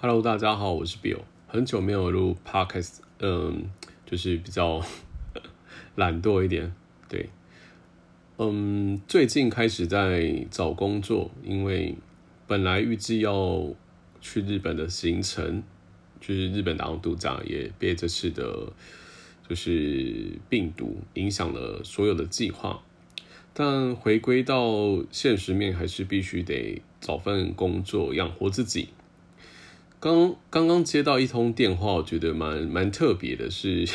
Hello，大家好，我是 Bill，很久没有录 Podcast，嗯，就是比较 懒惰一点，对，嗯，最近开始在找工作，因为本来预计要去日本的行程，就是日本打工度假，也被这次的，就是病毒影响了所有的计划，但回归到现实面，还是必须得找份工作养活自己。刚刚刚接到一通电话，我觉得蛮蛮特别的，是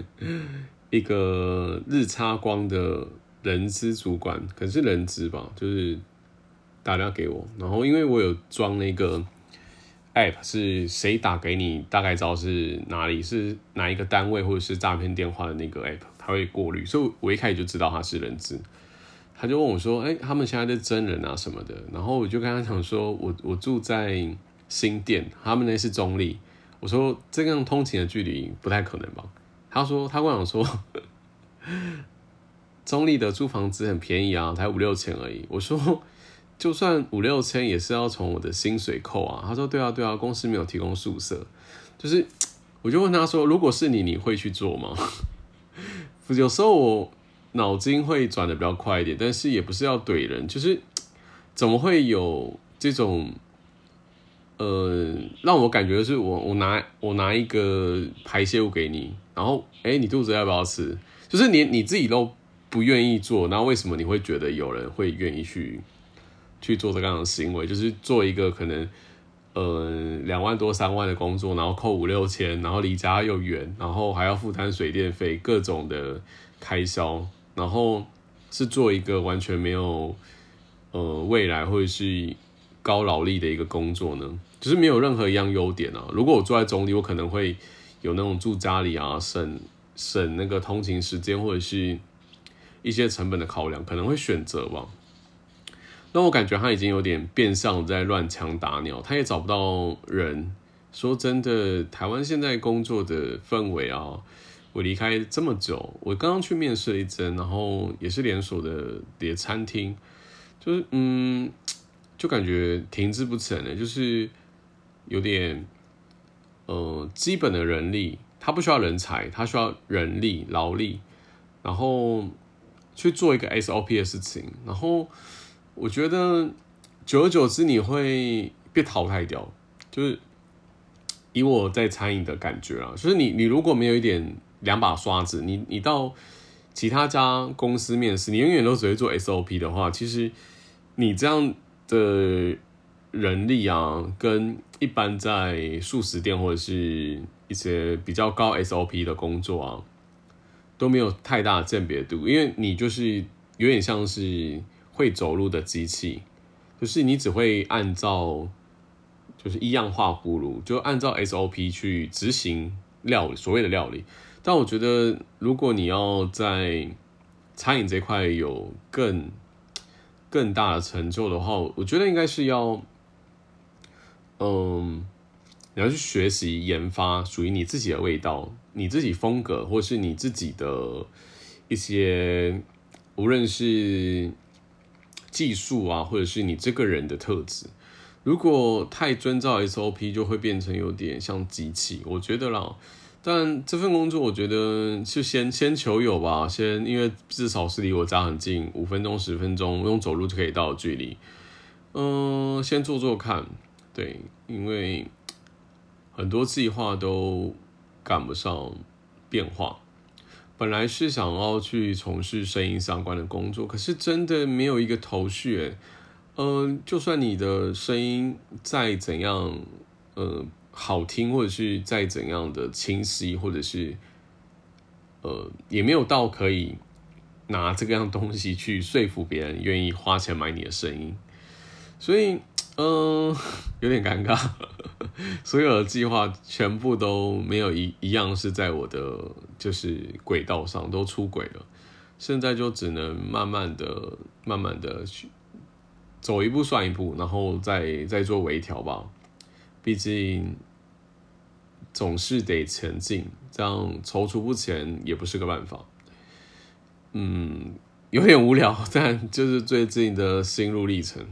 一个日差光的人资主管，可是人资吧，就是打电话给我，然后因为我有装那个 app，是谁打给你，大概知道是哪里，是哪一个单位或者是诈骗电话的那个 app，它会过滤，所以我一开始就知道他是人资，他就问我说：“哎，他们现在在真人啊什么的？”然后我就跟他讲说：“我我住在。”新店，他们那是中立。我说这样通勤的距离不太可能吧？他说他跟我说，中立的租房子很便宜啊，才五六千而已。我说就算五六千也是要从我的薪水扣啊。他说对啊对啊，公司没有提供宿舍。就是我就问他说，如果是你，你会去做吗？有时候我脑筋会转的比较快一点，但是也不是要怼人，就是怎么会有这种。呃，让我感觉是我我拿我拿一个排泄物给你，然后哎，你肚子要不要吃？就是你你自己都不愿意做，那为什么你会觉得有人会愿意去去做这样的行为？就是做一个可能呃两万多三万的工作，然后扣五六千，然后离家又远，然后还要负担水电费各种的开销，然后是做一个完全没有呃未来或者是。高劳力的一个工作呢，就是没有任何一样优点啊。如果我住在中里，我可能会有那种住家里啊，省省那个通勤时间或者是一些成本的考量，可能会选择吧。那我感觉他已经有点变相在乱枪打鸟，他也找不到人。说真的，台湾现在工作的氛围啊，我离开这么久，我刚刚去面试了一针，然后也是连锁的碟餐厅，就是嗯。就感觉停滞不前的，就是有点呃基本的人力，他不需要人才，他需要人力劳力，然后去做一个 SOP 的事情，然后我觉得久而久之你会被淘汰掉，就是以我在餐饮的感觉啊，就是你你如果没有一点两把刷子，你你到其他家公司面试，你永远都只会做 SOP 的话，其实你这样。的人力啊，跟一般在素食店或者是一些比较高 SOP 的工作啊，都没有太大的鉴别度，因为你就是有点像是会走路的机器，就是你只会按照就是一样化葫芦，就按照 SOP 去执行料理，所谓的料理。但我觉得，如果你要在餐饮这块有更更大的成就的话，我觉得应该是要，嗯，你要去学习研发属于你自己的味道、你自己风格，或是你自己的一些，无论是技术啊，或者是你这个人的特质。如果太遵照 SOP，就会变成有点像机器。我觉得啦。但这份工作，我觉得就先先求有吧，先因为至少是离我家很近，五分钟十分钟用走路就可以到的距离。嗯，先做做看，对，因为很多计划都赶不上变化。本来是想要去从事声音相关的工作，可是真的没有一个头绪。嗯，就算你的声音再怎样，呃。好听，或者是再怎样的清晰，或者是呃，也没有到可以拿这个样东西去说服别人愿意花钱买你的声音，所以嗯，有点尴尬。所有的计划全部都没有一一样是在我的就是轨道上都出轨了，现在就只能慢慢的、慢慢的去走一步算一步，然后再再做微调吧。毕竟总是得前进，这样踌躇不前也不是个办法。嗯，有点无聊，但就是最近的心路历程。